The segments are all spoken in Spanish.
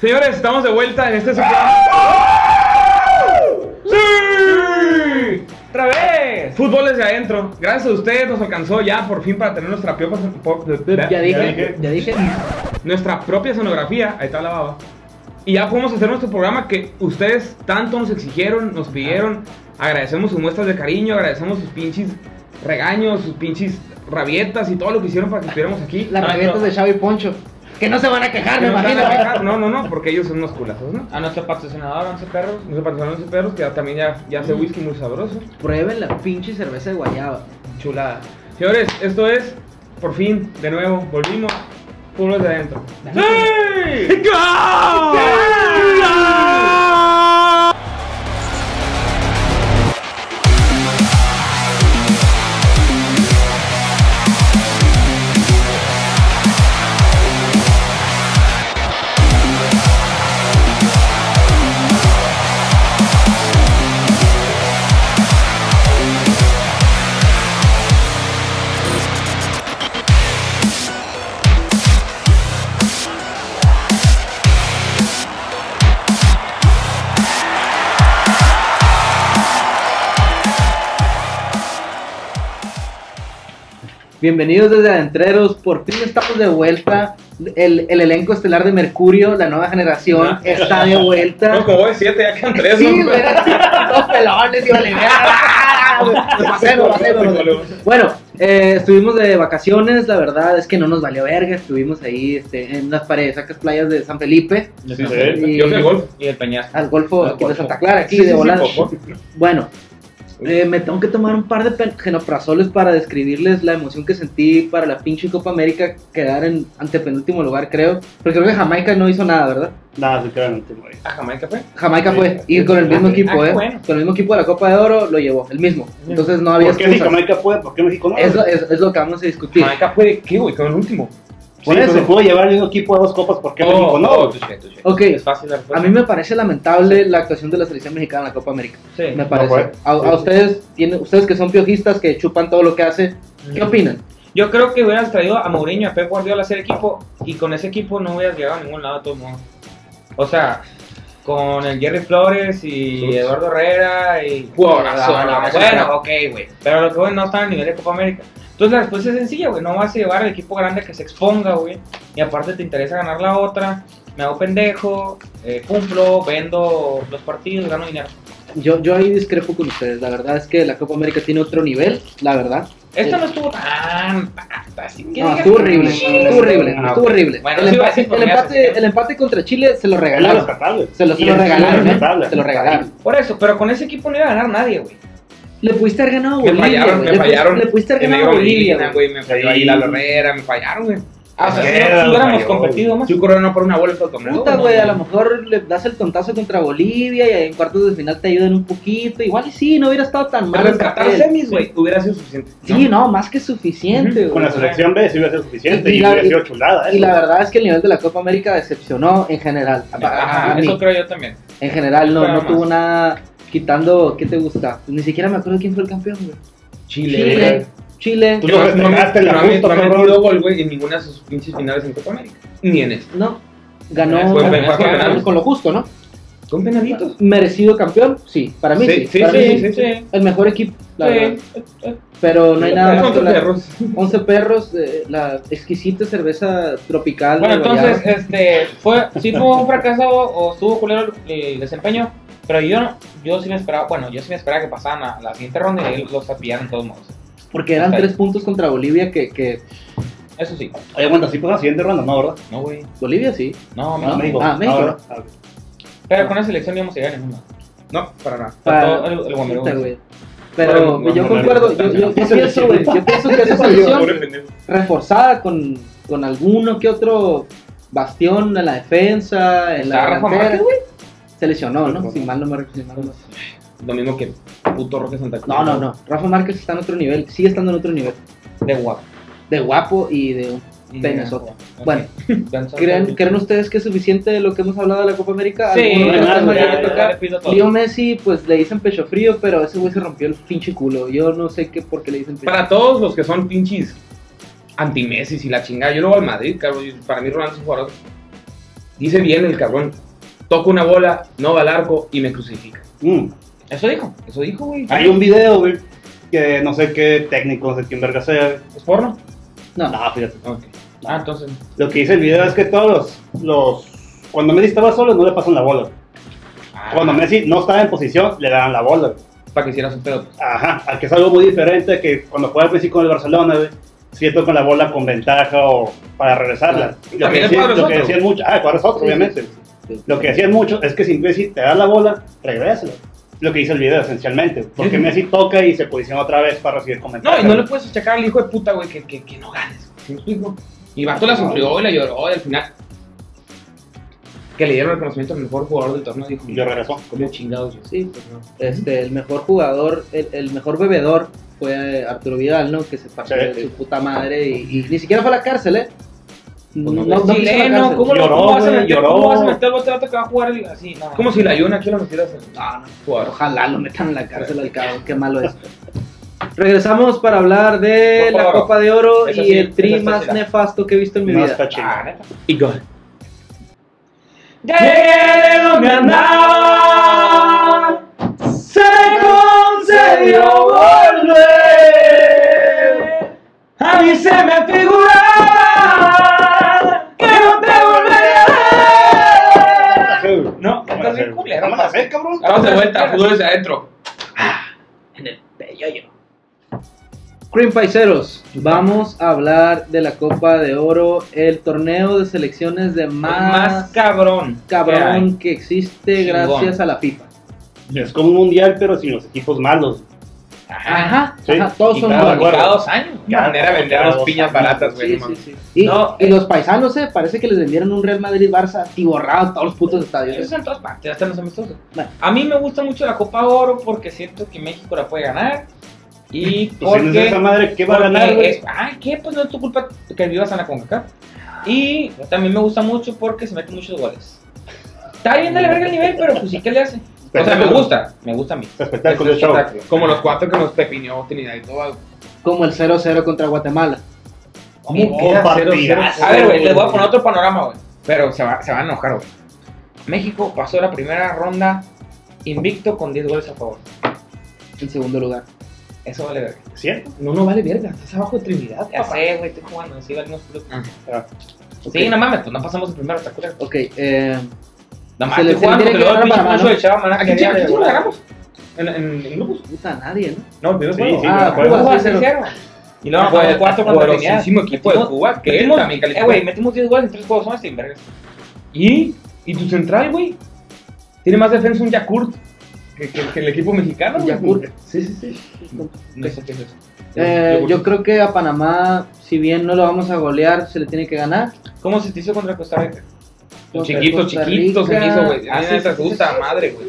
Señores, estamos de vuelta en este. ¡Sí! ¡Otra vez! Fútbol desde adentro. Gracias a ustedes nos alcanzó ya por fin para tener nuestra propia, Ya dije, dije. ya dije. nuestra propia sonografía. Ahí está la baba. Y ya podemos hacer nuestro programa que ustedes tanto nos exigieron, nos pidieron. Agradecemos sus muestras de cariño, agradecemos sus pinches regaños, sus pinches rabietas y todo lo que hicieron para que estuviéramos aquí. Las rabietas no. de Xavi Poncho. Que no se van a quejar, me No, imagino. dejar- no, no, no, porque ellos son unos culazos, ¿no? A nuestro patrocinador, 11 perros. No se patrocinan los perros, que ya también ya, ya hace whisky muy sabroso. Prueben la pinche cerveza de guayaba. Chulada. Señores, esto es, por fin, de nuevo, volvimos. Pueblos de adentro. ¡Sí! Bienvenidos desde Adentreros, por fin estamos de vuelta. El, el elenco estelar de Mercurio, la nueva generación, Ah. está de No, vuelta. como voy siete, ya quedan tres. Sí, ¿no? güey, dos pelones y vale. Bueno, eh, estuvimos de vacaciones, la verdad es que no nos valió verga, estuvimos ahí este, en las paredesacas playas de San Felipe, Sí, Sí. sí. Yo fui al golf. Y el peñasco. al Golfo Al aquí de Golfo. Santa Clara, aquí Sí, de sí, volada. Bueno, eh, me tengo que tomar un par de genoprazoles para describirles la emoción que sentí para la pinche Copa América quedar en antepenúltimo lugar, creo. Porque creo que Jamaica no hizo nada, ¿verdad? Nada, se el último. ¿A Jamaica fue? Jamaica Sí. fue, y con el mismo Ah, equipo, qué ¿eh? bueno. Con el mismo equipo de la Copa de Oro lo llevó, el mismo. Entonces no había ¿Por qué excusas. Jamaica puede? ¿Por qué México no? Es lo, es, es lo que vamos a discutir. Jamaica fue de qué, güey, con el último. Sí, por pero eso. se pudo llevar el mismo equipo a dos copas, ¿por qué México no? Oh, touché, touché. Ok. Es fácil la A mí me parece lamentable la actuación de la selección mexicana en la Copa América. Sí. Me parece. fue. a, a ustedes, tienen, ustedes que son piojistas, que chupan todo lo que hace, ¿qué opinan? Yo creo que hubieras traído a Mourinho, a Pep Guardiola a hacer equipo y con ese equipo no hubieras llegado a ningún lado de todos modos. O sea, con el Jerry Flores y Sus- Eduardo Herrera y... Jugadorazo, Ah, no, no, bueno, ok, güey. Pero lo que voy no está al nivel de Copa América. Entonces la respuesta es sencilla, güey. No vas a llevar al equipo grande que se exponga, güey. Y aparte te interesa ganar la otra. Me hago pendejo, eh, cumplo, vendo los partidos, gano dinero. Yo, yo ahí discrepo con ustedes. La verdad es que la Copa América tiene otro nivel, la verdad. Esto Eh, no estuvo tan... Así que No, estuvo horrible, estuvo horrible, Ah, estuvo horrible. Bueno, el, empate, el, empate, así. el empate contra Chile se lo regalaron. rescatable. Se lo, se lo regalaron, ¿eh? Se lo regalaron. Por eso, pero con ese equipo no iba a ganar nadie, güey. Le pudiste haber ganado a Me Bolivia. fallaron, güey. me le, pudiste- fallaron. le pudiste haber ganado a Bolivia, güey. me falló ahí la Herrera, me fallaron, güey. Ah, o sea, si, no- si hubiéramos competido más. Yo corro no por una bola. Puta, güey, a lo mejor le das el tontazo contra Bolivia y en cuartos de final te ayudan un poquito. Igual y sí, no hubiera estado tan mal. Rescatar semis, güey, hubiera sido suficiente. Sí, no, más que suficiente, güey. Con la selección B sí hubiera sido suficiente Y y, la- hubiera sido chulada. Y la verdad es que el nivel de la Copa América decepcionó en general. A- a- Ajá, a mí. eso creo yo también. En general no, no tuvo nada quitando, ¿qué te gusta? Ni siquiera me acuerdo quién fue el campeón, güey. Chile. Chile. Chile. Tú la no, justa, no ha cabrón. metido gol, güey, en ninguna de sus pinches finales en Copa América. Ni en este. No. Ganó Fue fue con lo justo, ¿no? Con penalitos. Merecido campeón, sí. Para mí sí. Sí, sí, Para sí, mí sí, sí. El mejor equipo, la verdad. Sí, Pero no hay nada más Son que tus la- perros. 11 perros, eh, la exquisita cerveza tropical. Bueno, entonces, este, fue, sí fue un fracaso o estuvo culero el, el desempeño, pero yo, no- yo sí me esperaba, bueno, yo sí me esperaba que pasaran a la siguiente ronda y los tapillaran de todos modos. Porque eran tres puntos contra Bolivia que, que Eso sí. Oye, aguanta, sí, pues la siguiente ronda, ¿no, verdad? No, güey. Bolivia sí. No, Ah, México. México. Ah, México. Ah. Pero con esa selección no íbamos a llegar a ninguna. No, para nada. Para- todo el- el guamerú. Puta, güey. Pero Bueno, yo concuerdo, yo, yo, yo pienso, güey, yo pienso que esa selección reforzada con, con alguno que otro bastión en la defensa, en la ¿Está Rafa delantera, Márquez, güey? se lesionó, ¿no? Si mal no me no me- Lo mismo que puto Roque Santa Cruz. No, no, no. Rafa Márquez está en otro nivel, sigue estando en otro nivel. De guapo. De guapo y de un Y Penezote. de- Bueno, ¿Creen, ¿Creen ustedes que es suficiente de lo que hemos hablado de la Copa América? Sí, ¿Alguno no. Leo Messi, pues le dicen pecho frío, pero ese güey se rompió el pinche culo. Yo no sé qué por qué le dicen pecho Para todos los que son pinches anti-Messi y la chingada. Yo luego al Madrid, cabrón. Para mí Ronaldo es un jugador. Dice bien el cabrón. Toca una bola, no va al arco y me crucifica. Mm. Eso dijo. Eso dijo, güey. Hay un video, güey, que no sé qué técnico, no sé quién verga sea. ¿Es porno? No, No, fíjate. Ah, entonces. Lo que dice el video es que todos los, los- Cuando Messi estaba solo, no le pasan la bola. Ah, Cuando Messi no estaba en posición, le daban la bola. Para que hicieras un pedo. Ajá, al que es algo muy diferente que cuando juega Messi con el Barcelona, güey, siento con la bola con ventaja o para regresarla. Lo que, decían, lo que otro. decían mucho, ah, es otro, Sí, obviamente. sí, sí. Lo que decían mucho es que si Messi te da la bola, regrésala. Lo que dice el video, esencialmente. Porque. Messi toca y se posiciona otra vez para recibir No, comentarios. y no le puedes achacar al hijo de puta, güey, que, que, que no ganes. Y Vato la sufrió y la lloró y al final. Que le dieron el reconocimiento al mejor jugador del torneo. Dijo, Y lo regresó. ¿Cómo chingados? yo? Sí, pues no. Este, el mejor jugador, el, el mejor bebedor fue Arturo Vidal, ¿no? Que se pasó Sí. de su puta madre y, y ni siquiera fue a la cárcel, ¿eh? Pues no, la chileno. ¿cómo, lo- Lloró, cómo vas a meter, lloró. ¿cómo vas a meter el bote vato que va a jugar el- así? No. Como si la Yuna aquí lo metieras en. No, no. Ojalá lo metan en la cárcel al cabo, qué malo es. Regresamos para hablar de Copa la Oro. Copa de Oro Esa y sí, el tri más chida. nefasto que he visto en mi No vida. está. Ah. Y gol. De donde andaba, Vamos de vuelta, fútbol adentro. En el peyoyo. Cream Paiseros, vamos a hablar de la Copa de Oro, el torneo de selecciones de más, Más cabrón. cabrón que existe Chingón. gracias a la FIFA. Es como un mundial, pero sin los equipos malos. Ajá, Sí. ajá, todos Y son cada, cada dos años. Qué manera de vender las piñas baratas, güey. Sí, no sí, mames. sí. Y, No, y eh. los paisanos, eh, parece que les vendieron un Real Madrid-Barça atiborrado a todos los putos estadios. Eso es en todas partes, hasta en los amistosos. Bueno. A mí me gusta mucho la Copa Oro porque siento que México la puede ganar. Y Pues si no es porque. esa madre, ¿qué va a porque ganar, es- Ay, ¿qué? Pues no es tu culpa que vivas en la CONCACAF. Y también me gusta mucho porque se meten muchos goles. Está bien de la verga el nivel, pero pues sí, ¿qué le hace? O sea, me gusta, me gusta a mí. Espectáculo Es show. espectáculo. Como los cuatro que nos pepinió Trinidad y Tobago. Como el 0-0 contra Guatemala. ¿Cómo Oh, queda. A ver, güey, les voy a poner otro panorama, güey. Pero se, va, se van a enojar, güey. México pasó la primera ronda invicto con 10 goles a favor. En segundo lugar. Eso vale verga. ¿Cierto? No, no vale verga. Estás abajo de Trinidad, Ya papá. sé, güey, estoy jugando. Sí, valimos. Ah. Sí, no mames, pues no pasamos el primero, está culero. Ok, eh, Nada más Se le- estoy jugando, se le que tiene que el ganar Chava, maná, Aquí sí lo volar. ganamos. En, en, en grupos. puta, nadie, ¿no? No, el primer Sí, sí, Ah, me acuerdo. Cuba, sí, cero. 6-0. Y luego nos jugamos 4 contra poderosísimo equipo de Cuba que metimos- también Eh, calificó. güey, metimos 10 goles en 3 juegos, son sin vergas. ¿Y? ¿Y tu central, güey? Tiene más defensa un Yakult que, que- que el equipo mexicano. güey. Yakult. Sí, sí, sí. No sé qué es eso. Eh, yo creo que a Panamá, si bien no lo vamos a golear, se le tiene que ganar. ¿Cómo se te hizo contra Costa Rica? Contra Chiquito, Costa chiquito se me hizo, güey. Ah, A mí sí, me sí, sí. madre, güey.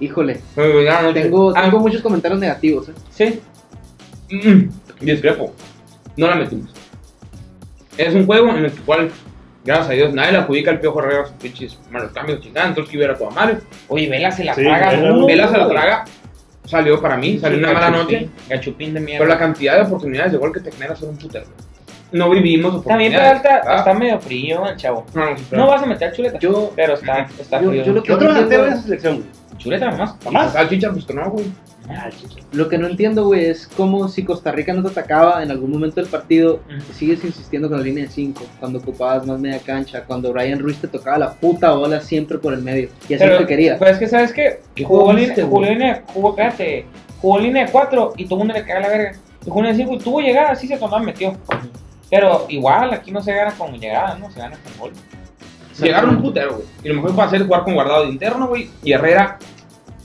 Híjole, no- tengo, Ah, tengo muchos comentarios negativos. ¿eh? Sí. mm, Discrepo. No la metimos. Es un juego en el cual, gracias a Dios, nadie le adjudica al Piojo Herrera sus pinches malos cambios chingados. Entonces que hubiera toda madre. Oye, Vela se la Sí, traga. Vela- se la traga. Salió para mí, salió una mala noche. Gachupín, Gachupín de mierda. Pero la cantidad de oportunidades de gol que te genera son un putero. No vivimos También oportunidades. Peralta Ah, está medio frío el chavo. No, no, sí, pero- No vas a meter chuleta. Yo- pero está, está yo- frío. yo lo que- ¿Qué otro entiendo- en esa selección? Chuleta nomás. ¿Nomás? Salchicha, pues que no, güey. Lo que no entiendo, güey, es como si Costa Rica no te atacaba en algún momento del partido, sigues insistiendo con la línea de 5, cuando ocupabas más media cancha, cuando Brian Ruiz te tocaba la puta bola siempre por el medio, y así Pero, te quería. Pero es que, ¿sabes qué? ¿Qué Jugó línea, viste, jugó güey? línea, jugó, espérate, jugó línea de 4 y todo el mundo le caga la verga. Y jugó línea de 5 y tuvo llegada, sí se tomó, metió. Pero igual, aquí no se gana con llegada, ¿no? Se gana con gol. Llegaron un putero, güey. Y lo mejor fue hacer es jugar con guardado de interno, güey. Y Herrera,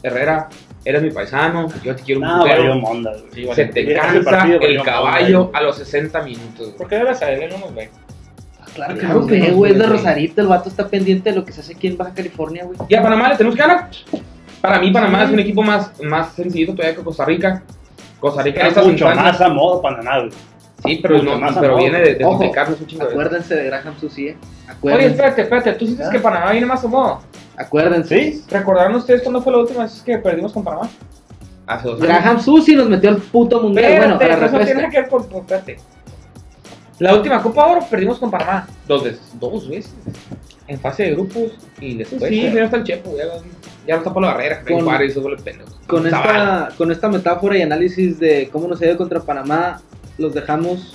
Herrera, eres mi paisano, yo te quiero un No, valió putero. monda, güey. Sí, vale. Se te cansa partido el caballo a los 60 minutos, güey. ¿Por qué debes saber? Él no nos ve. Claro, Claro que güey, es de. Rosarito, el vato está pendiente de lo que se hace aquí en Baja California, güey. Y a Panamá le tenemos que ganar. Para mí, Panamá es un equipo más, más sencillito todavía que Costa Rica. Costa Rica Es mucho más a modo Panamá, güey. Sí, pero, no, más pero viene de, de Ojo, complicarnos un chingo. de- Acuérdense de Graham Susi, eh. Oye, espérate, espérate. ¿Tú sientes Ah. que Panamá viene más a modo? acuérdense. ¿Sí? ¿Recordaron ustedes cuándo fue la última vez que perdimos con Panamá? Hace dos años. Graham Susi nos metió al puto mundial. bueno, a la Espérate, eso tiene que ver con. Espérate. La última Copa Oro perdimos con Panamá. Dos veces. Dos veces. En fase de grupos y después. sí, ya está el Chepo, ya, ya no está por la barrera, Con- con Juárez, esos goles pendejos. Con esta, con esta metáfora y análisis de cómo nos ha ido contra Panamá, los dejamos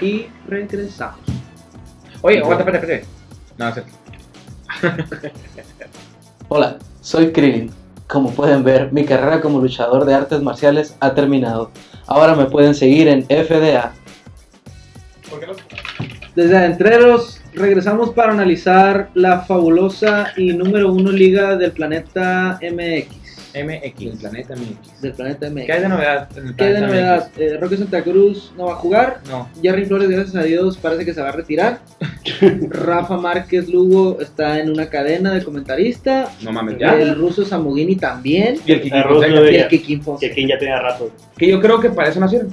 y regresamos. Oye, aguanta, espérate, espérate. No, es cierto. Hola, soy Krillin. Como pueden ver, mi carrera como luchador de artes marciales ha terminado. Ahora me pueden seguir en FDA. ¿Por qué no? Desde Adentreros regresamos para analizar la fabulosa y número uno liga del planeta MX. MX. planeta MX. Del planeta MX. ¿Qué hay de novedad? en el ¿Qué hay de novedad? Eh, Roque Santa Cruz no va a jugar. No. Jerry Flores, gracias a Dios, parece que se va a retirar. Rafa Márquez Lugo está en una cadena de comentarista. No mames, ya. El ruso Samogini también. Y el Kiki El Fonseca, Y el Kikín Fonseca. Que ya tenía rato. que yo creo que para eso nacieron.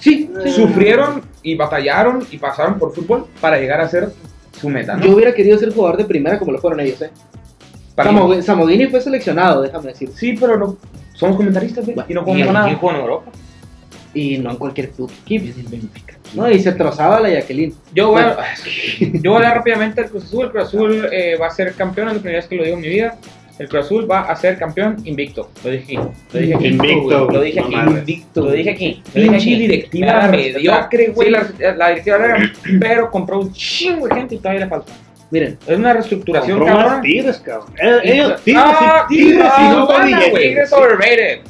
Sí, sí. Sufrieron y batallaron y pasaron por fútbol para llegar a ser su meta, ¿no? Yo hubiera querido ser jugador de primera como lo fueron ellos, ¿eh? Samog- mí. Samogini fue seleccionado, déjame decir. Sí, pero no. Somos comentaristas, güey. Y no ¿Y jugamos nada. jugó en Europa? Y no en cualquier club. ¿no? Y se trozaba la Jacqueline. Yo voy, a, yo voy a hablar rápidamente del Cruz Azul. El Cruz Azul eh, va a ser campeón, es la primera vez que lo digo en mi vida. El Cruz Azul va a ser campeón invicto. Lo dije aquí. Lo dije aquí. Invicto, Lo dije aquí. Invicto. Lo dije aquí. Lo dije Pinche aquí. directiva mediocre, güey. Sí, la, la directiva era, pero compró un chingo de gente y todavía le falta. Miren, Es una reestructuración cabrón. tigres, cabrón. Eh, Ellos, tigres, Ah, sí, tigres, ah, son billetes. güey, Tigres overrated.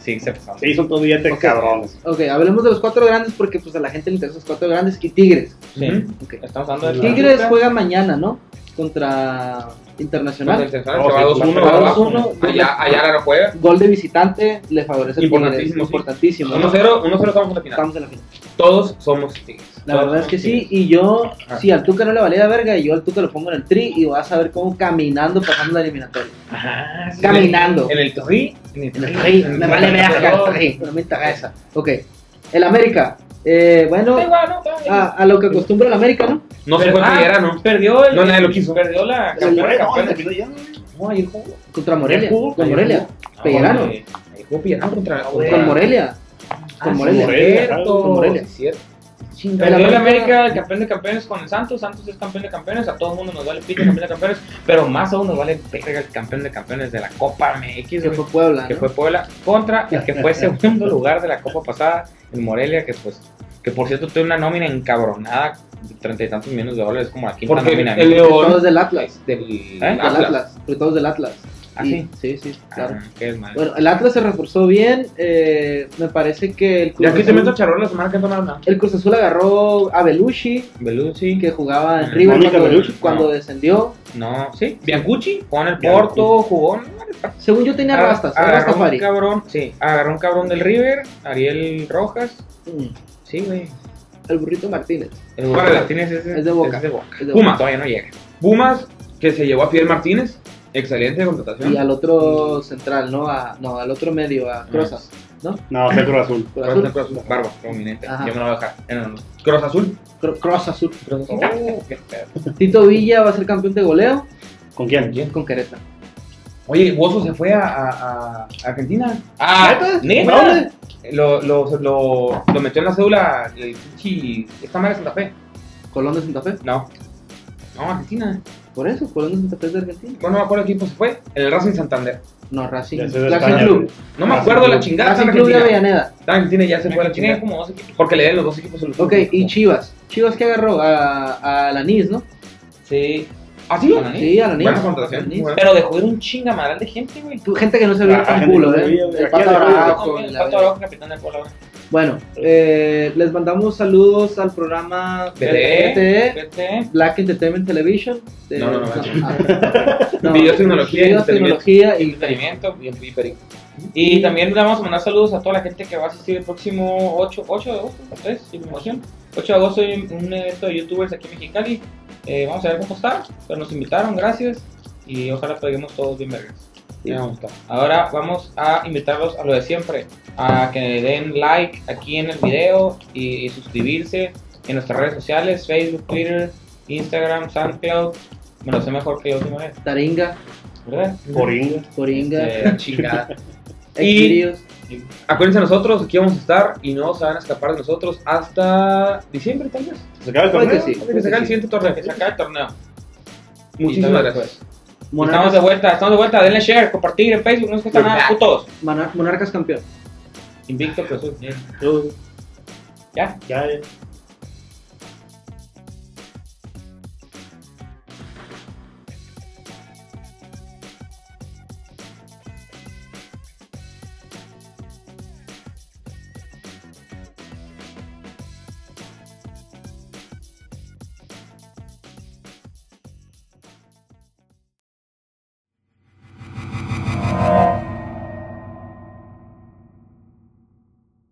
Sí, se pasaron. Sí, son todo billetes Ok. cabrones. ok, hablemos de los cuatro grandes porque pues a la gente le interesan los cuatro grandes y Tigres. Sí. Ujú. Ok. Estamos hablando de Tigres juega mañana, ¿no? Contra Internacional. Entonces, se va Oh, sí, 2-1, se va abajo. 2-1. Allá, allá no juega. Gol de visitante le favorece. Importantísimo, sí. Importantísimo. ¿no? 1-0, 1-0 estamos en la final. Estamos en la final. Todos somos Tigres. La Todos verdad es que sí, y yo, Ah. si al Tuca no le valía verga, y yo al Tuca lo pongo en el tri y vas a ver cómo caminando pasando la eliminatoria. Ajá, sí. Caminando. En el tri. En el En el tri. tri, me vale verga el tri, no me interesa. Ok, el América. Eh, bueno, a, a lo que acostumbra el América, ¿no? No se fue ah, ¿no? Perdió el. No, nadie lo quiso. Perdió la El- campeona. No, ayer jugó. Contra Morelia. jugó, Con ayer Morelia. Ah, Pellerano. Ahí jugó Pellerano contra. Con Morelia. Con Ah, Morelia. cierto. con Morelia. Cierto. Perdió el América- el campeón de campeones con el Santos. Santos es campeón de campeones. A todo el mundo nos vale pico campeón de campeones. Pero más aún nos vale verga el campeón de campeones de la Copa MX. Que fue Puebla. que ¿no? fue Puebla. Contra el que fue segundo lugar de la Copa pasada, el Morelia. Que pues. Que por cierto tiene una nómina encabronada de treinta y tantos millones de dólares. Como la quinta Porque nómina. el Porque Todos León del Atlas. del ¿Eh? Del Atlas. Todos del Atlas. ¿Ah, sí? Sí, sí, claro. Ah, qué mal. Bueno, el Atlas se reforzó bien. eh, me parece que el Y Cruz, aquí te meto charol la semana que no nada. el Cruz Azul agarró a Belushi, Belucci. que jugaba en Ah, River Mónica cuando, cuando No. descendió. No, sí. Biancucci. Jugó en el Biancucci. Porto. Jugó. Según yo tenía rastas, agarró un cabrón, sí, agarró un cabrón del River, Ariel Rojas, Mm, sí, güey. El burrito Martínez. El Órale. Martínez es, Es de Boca. es de Boca. Es de Puma. Todavía no llega. Pumas, que se llevó a Fidel Martínez. Excelente contratación. Y al otro central, ¿no? A, no, al otro medio, a Crozas. ¿No? No, fue Cruz Azul. Cruz Cruz Azul. Cruz. Barba, prominente. Ajá. Yo me lo voy a dejar. No, no. Cruz Azul. Cro- Cross Azul. Oh, qué pedo. Tito Villa va a ser campeón de goleo ¿Con quién? con Querétaro. Oye, Bozo se fue a, a- a Argentina. Ah, ¿Neta? ¿neta? Lo, lo, lo, lo metió en la cédula el pinche. Esta madre de Santa Fe. Colón de Santa Fe. No. No, Argentina. Por eso, Colón de Santa Fe es de Argentina. Bueno, no me acuerdo qué equipo se fue. El Racing Santander. No, Racing. Racing Club. No me Racing acuerdo la chingada. Racing está Club de. Avellaneda. Está en Argentina ya se fue a la Tiene chingada. como dos equipos. Porque le den los dos equipos solución. Ok, y Chivas. Chivas que agarró a, a Lanís, ¿no? Sí. ¿Ah, sí? Sí, a Lanís. Buena contratación. Buena. Pero dejó ir un chingamadral de gente, güey. Tú, Gente que no se veía Ah, culo, que no se ¿eh? El Pato y la Pato. Araujo, capitán de güey. Bueno, eh, les mandamos saludos al programa BTE. Black Entertainment Television. de- No, no, no, ah, no. Videos, tecnología, y entretenimiento y, y también le vamos a mandar saludos a toda la gente que va a asistir el próximo 8, 8 de agosto, 3, información. 8 de agosto hay un evento de youtubers aquí en Mexicali. Eh, vamos a ver cómo está, pero nos invitaron, gracias. Y ojalá peguemos todos bien vergas. Estar. Ahora vamos a invitarlos a lo de siempre, a que den like aquí en el video y, y suscribirse en nuestras redes sociales, Facebook, Twitter, Instagram, SoundCloud. Me lo sé mejor que la última vez, Taringa, ¿verdad? Poringa. Coringa. Eh, chingada. Y-. Acuérdense nosotros, aquí vamos a estar y no se van a escapar de nosotros hasta diciembre, tal vez. ¿Se acaba el torneo? que sí. Que se acabe el siguiente torneo. Que se acabe el torneo. Muchísimas gracias. Estamos de vuelta, estamos de vuelta. Denle share, compartir en Facebook, no nos cuesta nada, putos. Monar- Monarcas campeón. Invicto, Cruz Azul. Yo- Ya. Ya, ya.